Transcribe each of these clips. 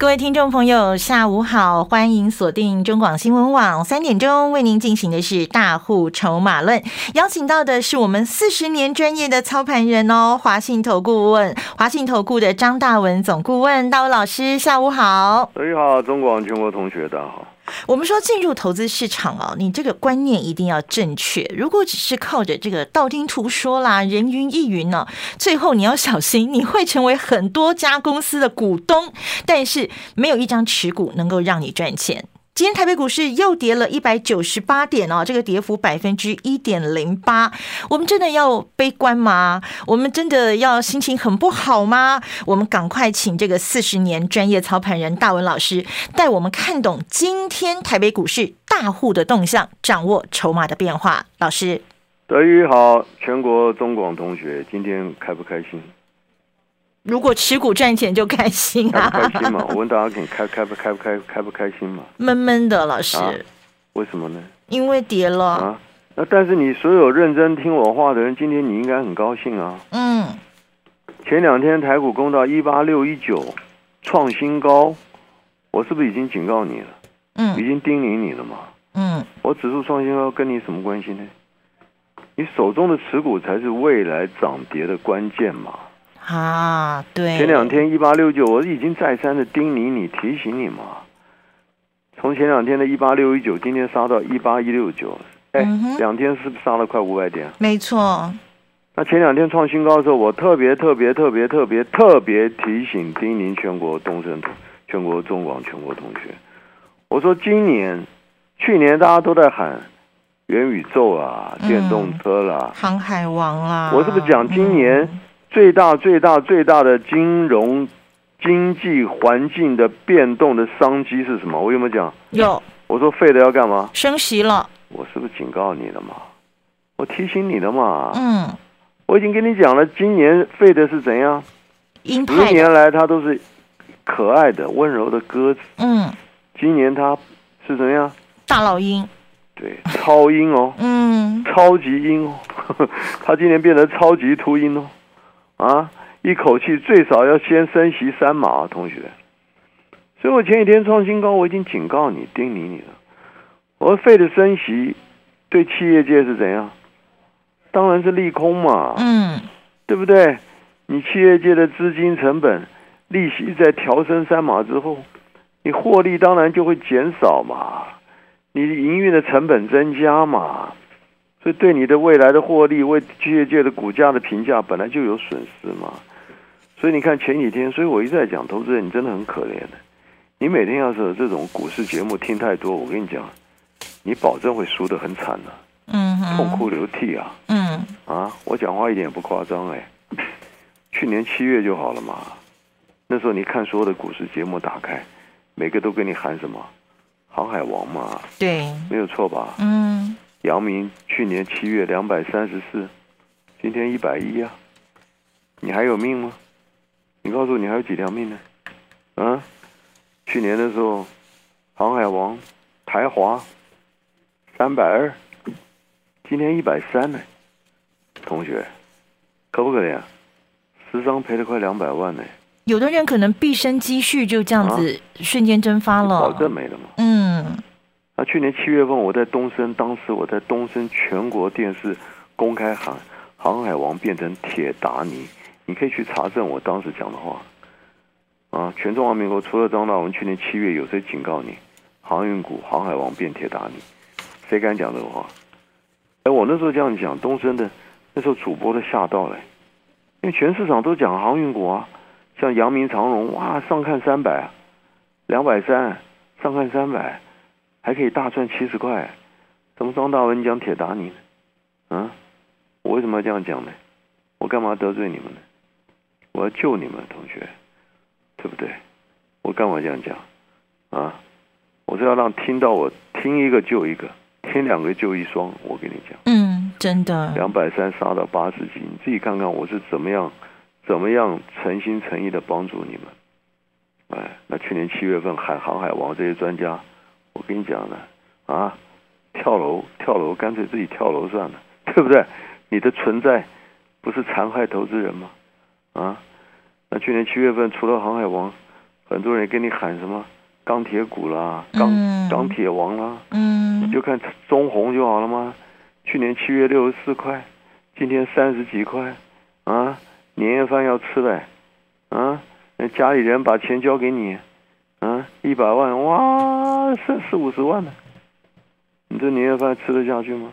各位听众朋友，下午好，欢迎锁定中广新闻网三点钟为您进行的是大户筹码论，邀请到的是我们四十年专业的操盘人哦，华信投顾问、华信投顾的张大文总顾问，大文老师，下午好。大家好，中广全国同学，大家好。我们说进入投资市场哦，你这个观念一定要正确。如果只是靠着这个道听途说啦、人云亦云呢，最后你要小心，你会成为很多家公司的股东，但是没有一张持股能够让你赚钱。今天台北股市又跌了一百九十八点哦，这个跌幅百分之一点零八。我们真的要悲观吗？我们真的要心情很不好吗？我们赶快请这个四十年专业操盘人大文老师带我们看懂今天台北股市大户的动向，掌握筹码的变化。老师，德宇好，全国中广同学今天开不开心？如果持股赚钱就开心啊！开心嘛？我问大家，你开开不开不开开不开心嘛？闷闷的，老师。为什么呢？因为跌了啊。那但是你所有认真听我话的人，今天你应该很高兴啊。嗯。前两天台股攻到一八六一九，创新高，我是不是已经警告你了？嗯。已经叮咛你了嘛？嗯。我指数创新高跟你什么关系呢？你手中的持股才是未来涨跌的关键嘛。啊，对，前两天一八六九，我已经再三的叮咛你、提醒你嘛。从前两天的一八六一九，今天杀到一八一六九，哎，两天是不是杀了快五百点？没错。那前两天创新高的时候，我特别特别特别特别特别提醒、叮咛全国东升、全国中广、全国同学，我说今年、去年大家都在喊元宇宙啊、电动车啦、航海王啦，我是不是讲今年？最大、最大、最大的金融经济环境的变动的商机是什么？我有没有讲？有。我说废的要干嘛？升息了。我是不是警告你了嘛？我提醒你了嘛？嗯。我已经跟你讲了，今年废的是怎样？十年来它都是可爱的、温柔的鸽子。嗯。今年它是怎样？大老鹰。对，超鹰哦。嗯。超级鹰哦，它今年变得超级秃鹰哦。啊！一口气最少要先升息三码，同学。所以我前几天创新高，我已经警告你、叮咛你了。我说废的升息对企业界是怎样？当然是利空嘛。嗯，对不对？你企业界的资金成本、利息在调升三码之后，你获利当然就会减少嘛。你营运的成本增加嘛。所以对你的未来的获利，为企业界的股价的评价本来就有损失嘛。所以你看前几天，所以我一直在讲，投资人你真的很可怜的。你每天要是有这种股市节目听太多，我跟你讲，你保证会输得很惨的，嗯，痛哭流涕啊，嗯，啊，我讲话一点也不夸张哎。去年七月就好了嘛，那时候你看所有的股市节目打开，每个都跟你喊什么航海王嘛，对，没有错吧？嗯。阳明去年七月两百三十四，今天一百一啊！你还有命吗？你告诉我，你还有几条命呢？啊？去年的时候，航海王台华三百二，今天一百三呢。同学，可不可怜？十张赔了快两百万呢。有的人可能毕生积蓄就这样子瞬间蒸发了，保证没了嘛。嗯。那去年七月份，我在东升，当时我在东升全国电视公开喊“航海王变成铁达尼”，你可以去查证我当时讲的话。啊，全中华民国除了张大文，去年七月有谁警告你航运股“航海王变铁达尼”？谁敢讲这个话？哎，我那时候这样讲，东升的那时候主播都吓到了，因为全市场都讲航运股啊，像阳明长荣，哇，上看三百，两百三，上看三百。还可以大赚七十块，怎么张大文讲铁打你呢？啊，我为什么要这样讲呢？我干嘛得罪你们呢？我要救你们同学，对不对？我干嘛这样讲？啊，我是要让听到我听一个救一个，听两个救一双。我跟你讲，嗯，真的，两百三杀到八十几，你自己看看我是怎么样，怎么样诚心诚意的帮助你们。哎，那去年七月份海航海王这些专家，我跟你讲呢，啊，跳楼跳楼，干脆自己跳楼算了，对不对？你的存在不是残害投资人吗？啊，那去年七月份除了航海王，很多人跟你喊什么钢铁股啦，钢钢铁王啦，嗯，你就看中红就好了吗？去年七月六十四块，今天三十几块，啊，年夜饭要吃嘞，啊，那家里人把钱交给你，啊，一百万，哇，剩四五十万呢，你这年夜饭吃得下去吗？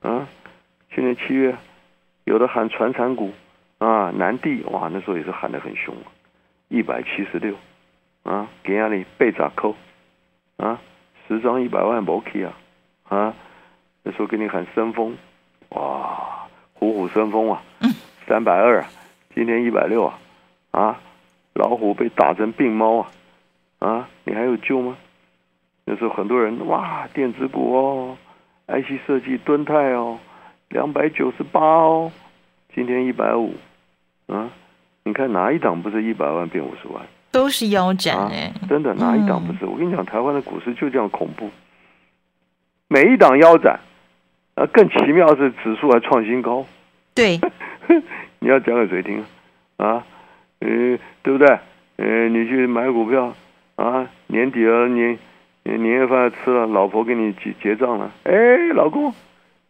啊，去年七月，有的喊传产股，啊，南地，哇，那时候也是喊得很凶，一百七十六，啊，给压力被咋扣，啊，十张一百万不 OK 啊，啊。那时候给你喊升风，哇，虎虎生风啊，三百二，今天一百六啊，啊，老虎被打成病猫啊，啊，你还有救吗？那时候很多人哇，电子股哦，IC 设计敦泰哦，两百九十八哦，今天一百五，啊，你看哪一档不是一百万变五十万？都是腰斩哎，真的哪一档不是？我跟你讲，台湾的股市就这样恐怖，每一档腰斩。啊，更奇妙是指数还创新高，对，你要讲给谁听啊？嗯，对不对？嗯，你去买股票啊，年底了，年年夜饭吃了，老婆给你结结账了。哎，老公，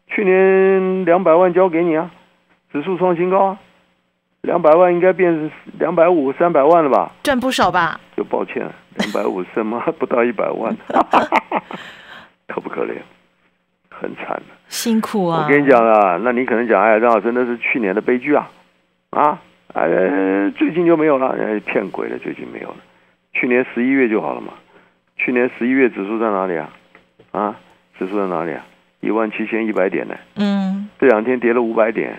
去年两百万交给你啊，指数创新高啊，两百万应该变成两百五、三百万了吧？赚不少吧？就抱歉，两百五什么 不到一百万，可不可怜？很惨的，辛苦啊！我跟你讲啊，那你可能讲，哎，张老师那是去年的悲剧啊，啊，哎，最近就没有了，骗鬼了，最近没有了，去年十一月就好了嘛，去年十一月指数在哪里啊？啊，指数在哪里啊？一万七千一百点呢？嗯，这两天跌了五百点，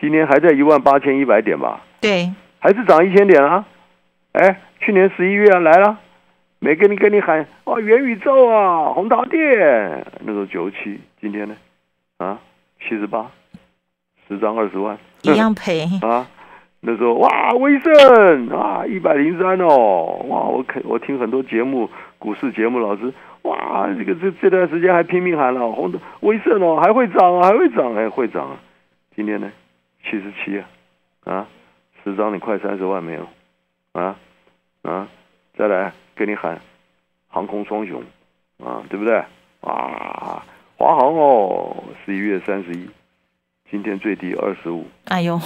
今天还在一万八千一百点吧？对，还是涨一千点啊？哎，去年十一月啊来了。没跟你跟你喊哦，元宇宙啊，红桃店那时候九七，今天呢，啊，七十八，十张二十万，一样赔 啊。那时候哇，威盛啊，一百零三哦，哇，我看我听很多节目，股市节目老师，哇，这个这这段时间还拼命喊了红的威盛哦，还会涨啊，还会涨哎，会涨啊。今天呢，七十七啊，啊，十张你快三十万没有？啊啊，再来。给你喊航空双雄啊，对不对？啊，华航哦，十一月三十一，今天最低二十五。哎呦，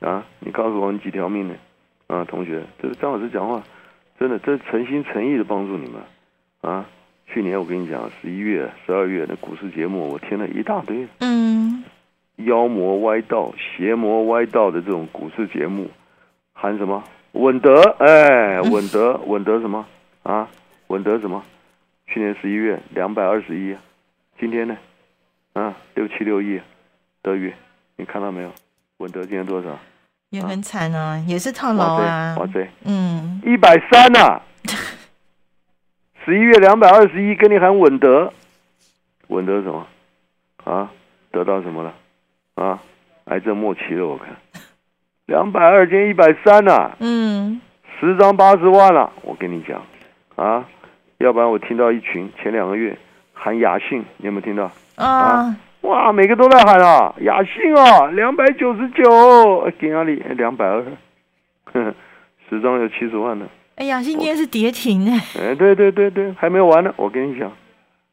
啊，你告诉我你几条命呢？啊，同学，这是张老师讲话，真的，这诚心诚意的帮助你们啊。去年我跟你讲，十一月、十二月那股市节目，我听了一大堆。嗯。妖魔歪道、邪魔歪道的这种股市节目，喊什么？稳德，哎，稳德，稳德什么？啊，稳德什么？去年十一月两百二十一，今天呢？啊，六七六亿，德宇，你看到没有？稳德今天多少？也很惨啊，也是套牢啊。哇塞，嗯，一百三呐。十一月两百二十一，跟你喊稳德，稳德什么？啊，得到什么了？啊，癌症末期了，我看。两百二减一百三呐。嗯，十张八十万了，我跟你讲。啊，要不然我听到一群前两个月喊雅信，你有没有听到？啊，哇，每个都在喊啊，雅信啊，两百九十九，给哪里？两百二，十张有七十万呢。哎，雅信今天是跌停哎。哎，对对对对，还没有完呢。我跟你讲，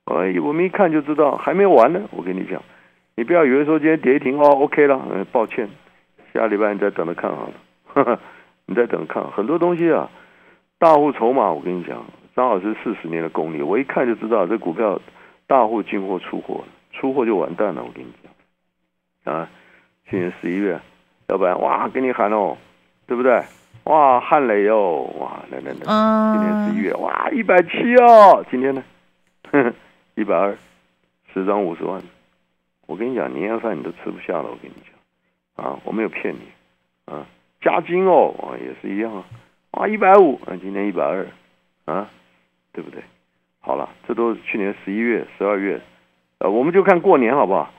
哎，我们一看就知道还没完呢。我跟你讲，你不要以为说今天跌停哦，OK 了，嗯，抱歉，下礼拜你再等着看好了，呵 呵你再等着看，很多东西啊。大户筹码，我跟你讲，张老师四十年的功力，我一看就知道这股票大户进货出货，出货就完蛋了。我跟你讲，啊，去年十一月，要不然哇，给你喊哦，对不对？哇，汉雷哦，哇，来来来，今年十一月，哇，一百七哦，今天呢，一百二，十张五十万，我跟你讲，年夜饭你都吃不下了。我跟你讲，啊，我没有骗你，啊，加金哦，啊，也是一样啊。哇，一百五，啊，今天一百二，啊，对不对？好了，这都是去年十一月、十二月，呃，我们就看过年好不好？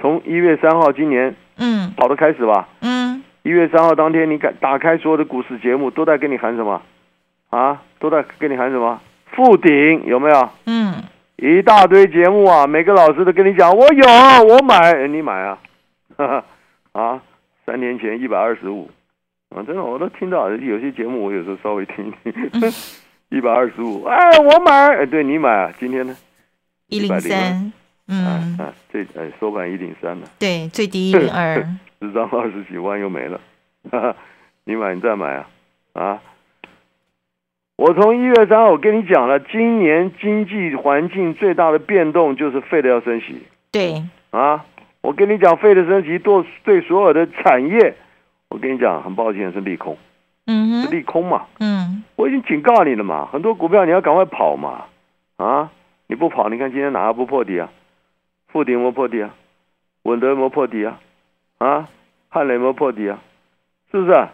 从一月三号今年，嗯，好的开始吧，嗯，一月三号当天，你敢打开所有的股市节目，都在跟你喊什么？啊，都在跟你喊什么？复顶有没有？嗯，一大堆节目啊，每个老师都跟你讲，我有，我买，你买啊，啊，三年前一百二十五，啊，真的我都听到，有些节目我有时候稍微听听，一百二十五，哎，我买，哎，对你买啊，今天呢？一零三，嗯，啊，最呃收盘一零三了，对，最低一零二，十张二十几万又没了，哈哈，你买你再买啊，啊。我从一月三号我跟你讲了，今年经济环境最大的变动就是费的要升息。对啊，我跟你讲，费的升息对对所有的产业，我跟你讲，很抱歉是利空。嗯哼利空嘛。嗯，我已经警告你了嘛，很多股票你要赶快跑嘛。啊，你不跑，你看今天哪个不破底啊？富鼎没破底啊？稳德没破底啊？啊，汉雷没破底啊？是不是？啊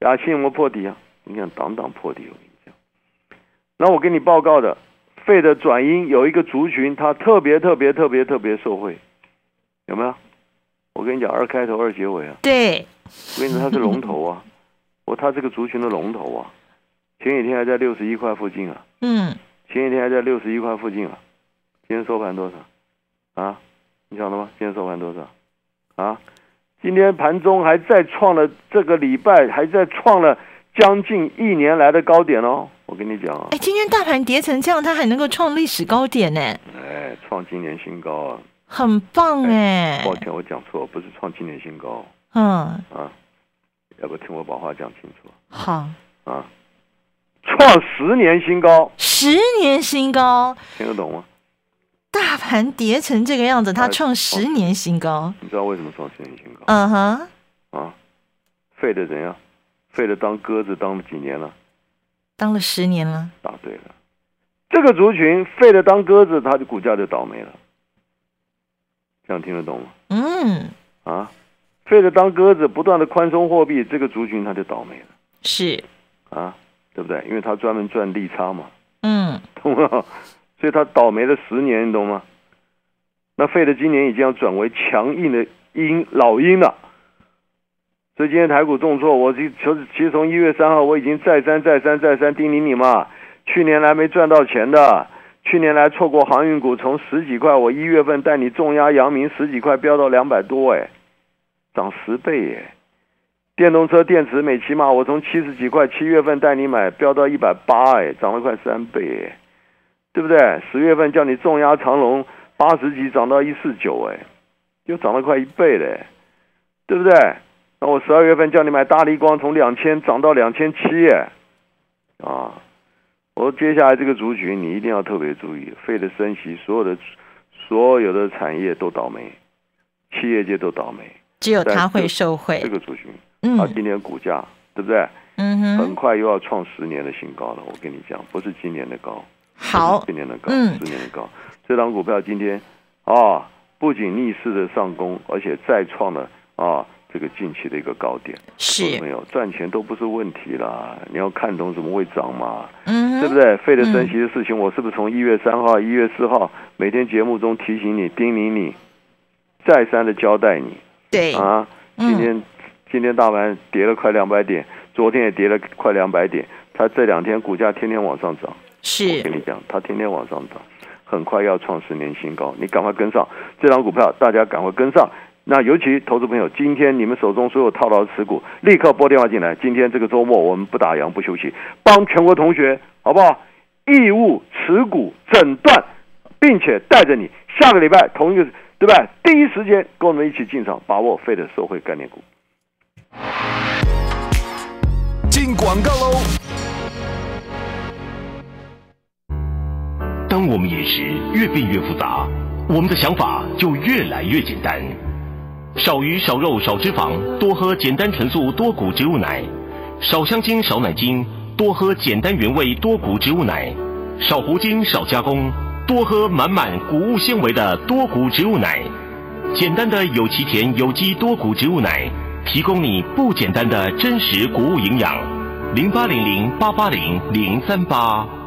雅信没破底啊？你看，挡挡破底。我跟你讲那我给你报告的，费的转阴有一个族群，它特别特别特别特别受惠，有没有？我跟你讲，二开头二结尾啊。对。我跟你说，它是龙头啊，我它这个族群的龙头啊，前几天还在六十一块附近啊。嗯。前几天还在六十一块附近啊，今天收盘多少？啊？你晓得吗？今天收盘多少？啊？今天盘中还在创了这个礼拜还在创了将近一年来的高点哦。我跟你讲啊，哎，今天大盘跌成这样，它还能够创历史高点呢？哎，创今年新高啊，很棒哎！抱歉，我讲错，不是创今年新高。嗯啊，要不听我把话讲清楚？好啊，创十年新高，十年新高，听得懂吗？大盘跌成这个样子，它创十年新高，你知道为什么创十年新高？嗯哼，啊，废的怎样？废的当鸽子当了几年了？当了十年了，答对了。这个族群废了当鸽子，它的股价就倒霉了。这样听得懂吗？嗯。啊，废了当鸽子，不断的宽松货币，这个族群它就倒霉了。是。啊，对不对？因为它专门赚利差嘛。嗯。懂吗？所以它倒霉了十年，你懂吗？那废的今年已经要转为强硬的鹰老鹰了。所以今天台股重挫，我其实其实从一月三号我已经再三再三再三叮咛你嘛，去年来没赚到钱的，去年来错过航运股，从十几块，我一月份带你重压阳明十几块飙到两百多，哎，涨十倍耶！电动车电池每起码我从七十几块七月份带你买飙到一百八，哎，涨了快三倍，对不对？十月份叫你重压长隆八十几涨到一四九，哎，又涨了快一倍嘞，对不对？那我十二月份叫你买大力光，从两千涨到两千七，啊！我接下来这个族群你一定要特别注意，费的升息，所有的所有的产业都倒霉，企业界都倒霉，只有他会受惠。这个族群，嗯，啊，今年股价对不对？嗯哼，很快又要创十年的新高了。我跟你讲，不是今年的高，好，去年的高，十年的高。这张股票今天啊，不仅逆势的上攻，而且再创了啊。这个近期的一个高点。是。没有？赚钱都不是问题啦，你要看懂怎么会涨嘛，嗯，对不对？费的升息的事情，我是不是从一月三号、一月四号每天节目中提醒你、叮咛你，再三的交代你？对。啊，今天今天大盘跌了快两百点，昨天也跌了快两百点，它这两天股价天天往上涨，是我跟你讲，它天天往上涨，很快要创十年新高，你赶快跟上这张股票，大家赶快跟上。那尤其投资朋友，今天你们手中所有套牢的持股，立刻拨电话进来。今天这个周末我们不打烊不休息，帮全国同学好不好？义务持股诊断，并且带着你下个礼拜同一个对吧？第一时间跟我们一起进场，把握费的社会概念股。进广告喽！我们饮食越变越复杂，我们的想法就越来越简单。少鱼少肉少脂肪，多喝简单纯素多谷植物奶；少香精少奶精，多喝简单原味多谷植物奶；少糊精少加工，多喝满满谷物纤维的多谷植物奶。简单的有其田有机多谷植物奶，提供你不简单的真实谷物营养。零八零零八八零零三八。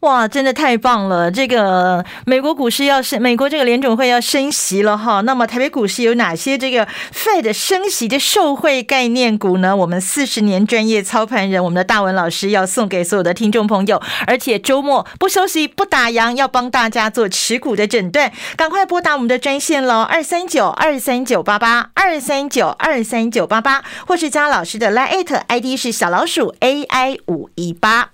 哇，真的太棒了！这个美国股市要升，美国这个联总会要升息了哈。那么台北股市有哪些这个 Fed 升息的受惠概念股呢？我们四十年专业操盘人，我们的大文老师要送给所有的听众朋友，而且周末不休息不打烊，要帮大家做持股的诊断，赶快拨打我们的专线喽，二三九二三九八八二三九二三九八八，或是加老师的 Line ID 是小老鼠 AI 五一八。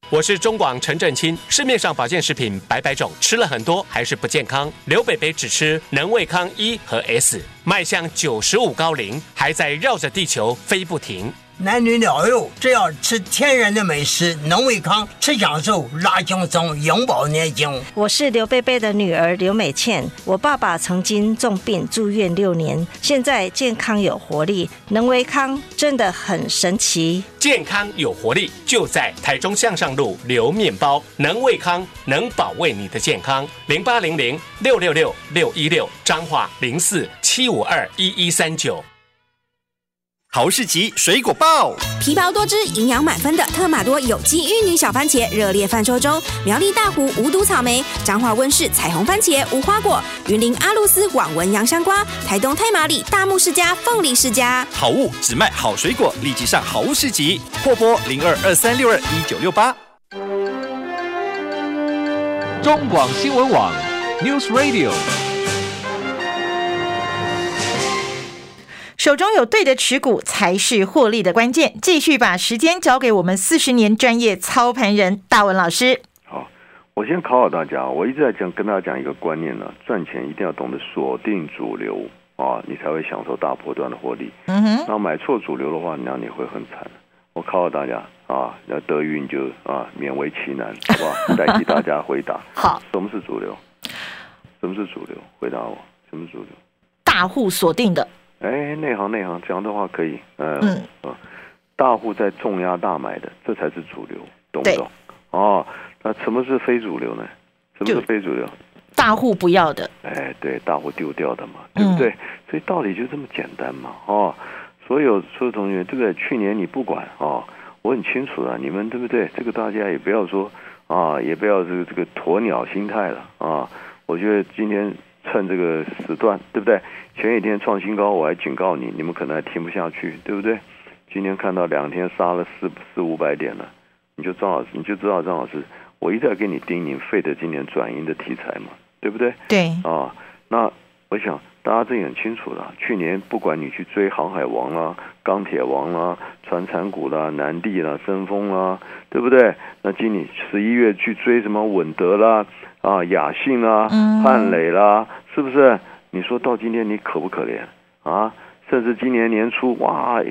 我是中广陈振清，市面上保健食品百百种，吃了很多还是不健康。刘北北只吃能胃康一和 S，迈向九十五高龄，还在绕着地球飞不停。男女老幼，只要吃天然的美食，能胃康，吃享受，拉轻松，永葆年轻。我是刘贝贝的女儿刘美倩，我爸爸曾经重病住院六年，现在健康有活力，能胃康真的很神奇。健康有活力，就在台中向上路刘面包，能胃康能保卫你的健康。零八零零六六六六一六，彰化零四七五二一一三九。豪士集水果报，皮薄多汁、营养满分的特马多有机玉女小番茄热烈贩售中。苗栗大湖无毒草莓、彰化温室彩虹番茄无花果、云林阿露斯网纹洋香瓜、台东太麻里大木世家凤梨世家。好物只卖好水果，立即上豪士集，破拨零二二三六二一九六八。中广新闻网，News Radio。手中有对的持股才是获利的关键。继续把时间交给我们四十年专业操盘人大文老师。好，我先考考大家。我一直在讲，跟大家讲一个观念呢：赚钱一定要懂得锁定主流啊，你才会享受大波段的获利。嗯哼。那买错主流的话，那你会很惨。我考考大家啊，那德云就啊，勉为其难，好不好？代替大家回答。好。什么是主流？什么是主流？回答我。什么是主流？大户锁定的。哎，内行内行，这样的话可以，嗯嗯，大户在重压大买的，这才是主流，懂不懂？哦，那什么是非主流呢？什么是非主流？大户不要的。哎，对，大户丢掉的嘛，对不对？所以道理就这么简单嘛，哦，所有所有同学，对不对？去年你不管哦，我很清楚的，你们对不对？这个大家也不要说啊，也不要这个这个鸵鸟心态了啊。我觉得今天。趁这个时段，对不对？前几天创新高，我还警告你，你们可能还听不下去，对不对？今天看到两天杀了四四五百点了，你就张老师，你就知道张老师，我一直在给你叮咛，费的今年转阴的题材嘛，对不对？对啊，那我想大家这也很清楚了。去年不管你去追航海王啦、钢铁王啦、船产股啦、南地啦、深丰啦，对不对？那今年十一月去追什么稳德啦？啊，雅信啦，汉磊啦，是不是？你说到今天你可不可怜啊？甚至今年年初，哇，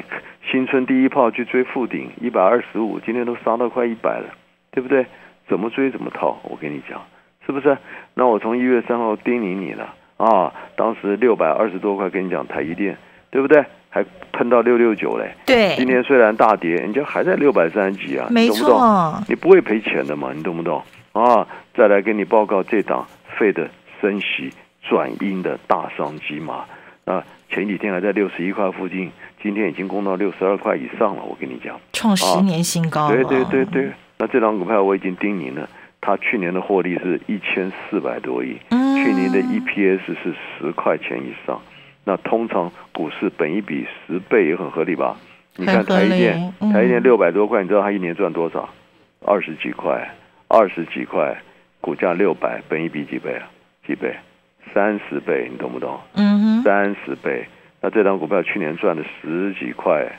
新春第一炮去追富鼎一百二十五，今天都杀到快一百了，对不对？怎么追怎么套，我跟你讲，是不是？那我从一月三号叮咛你了啊，当时六百二十多块跟你讲台积电，对不对？还喷到六六九嘞，对。今天虽然大跌，人家还在六百三十几啊，没错，你不会赔钱的嘛，你懂不懂？啊，再来给你报告这档费的升息转阴的大商机嘛？啊，前几天还在六十一块附近，今天已经攻到六十二块以上了。我跟你讲，创十年新高。对对对对，那这档股票我已经叮咛了，它去年的获利是一千四百多亿，去年的 EPS 是十块钱以上。那通常股市本一比十倍也很合理吧？你看台一电，台积电六百多块，你知道它一年赚多少？二十几块。二十几块，股价六百，本一比几倍啊？几倍？三十倍，你懂不懂？嗯哼，三十倍。那这张股票去年赚了十几块，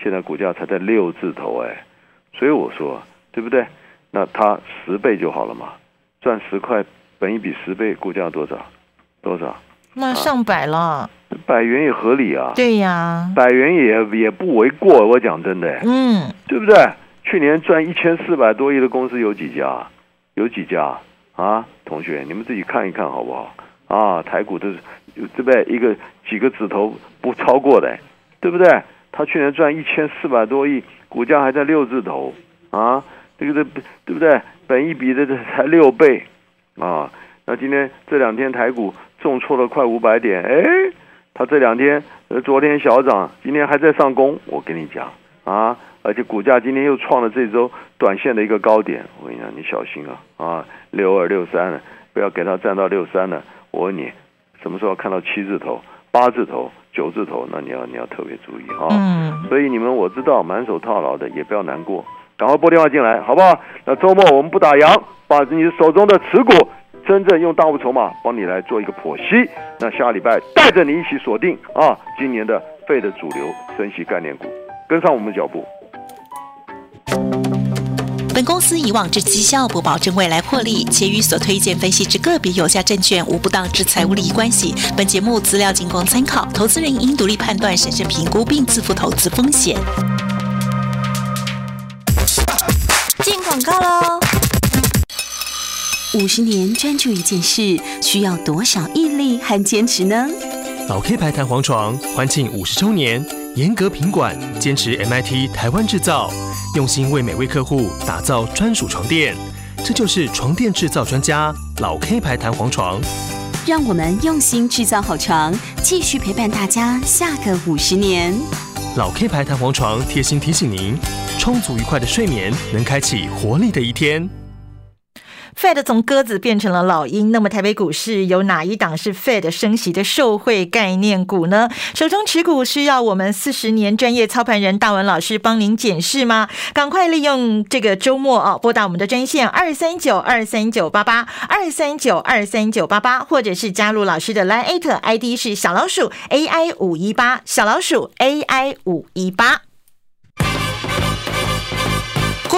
现在股价才在六字头哎，所以我说，对不对？那它十倍就好了嘛，赚十块，本一比十倍，股价多少？多少？那上百了。百元也合理啊。对呀。百元也也不为过，我讲真的。嗯。对不对？去年赚一千四百多亿的公司有几家？有几家啊？同学，你们自己看一看好不好？啊，台股都是对不对？一个几个指头不超过的，对不对？他去年赚一千四百多亿，股价还在六字头啊，这个这对不对？本一比的才六倍啊。那今天这两天台股重挫了快五百点，哎，他这两天呃昨天小涨，今天还在上攻。我跟你讲啊，而且股价今天又创了这周短线的一个高点。我跟你讲，你小心啊啊，六二六三了，不要给它站到六三了。我问你，什么时候看到七字头、八字头、九字头？那你要你要特别注意啊。嗯。所以你们我知道满手套牢的也不要难过，赶快拨电话进来，好不好？那周末我们不打烊，把你手中的持股。真正用大物筹码帮你来做一个剖析，那下礼拜带着你一起锁定啊，今年的费的主流升息概念股，跟上我们的脚步。本公司以往之绩效不保证未来获利，且与所推荐分析之个别有价证券无不当之财务利益关系。本节目资料仅供参考，投资人应独立判断、审慎评估并自负投资风险。进广告喽。五十年专注一件事，需要多少毅力和坚持呢？老 K 牌弹簧床欢庆五十周年，严格品管，坚持 MIT 台湾制造，用心为每位客户打造专属床垫。这就是床垫制造专家老 K 牌弹簧床。让我们用心制造好床，继续陪伴大家下个五十年。老 K 牌弹簧床贴心提醒您：充足愉快的睡眠，能开启活力的一天。Fed 从鸽子变成了老鹰，那么台北股市有哪一档是 Fed 升息的受惠概念股呢？手中持股需要我们四十年专业操盘人大文老师帮您检视吗？赶快利用这个周末哦，拨打我们的专线二三九二三九八八二三九二三九八八，或者是加入老师的 Line ID 是小老鼠 AI 五一八小老鼠 AI 五一八。